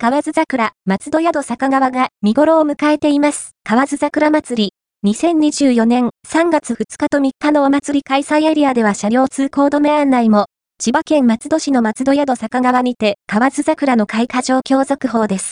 河津桜、松戸宿坂川が見頃を迎えています。河津桜祭り。2024年3月2日と3日のお祭り開催エリアでは車両通行止め案内も、千葉県松戸市の松戸宿坂川にて、河津桜の開花状況続報です。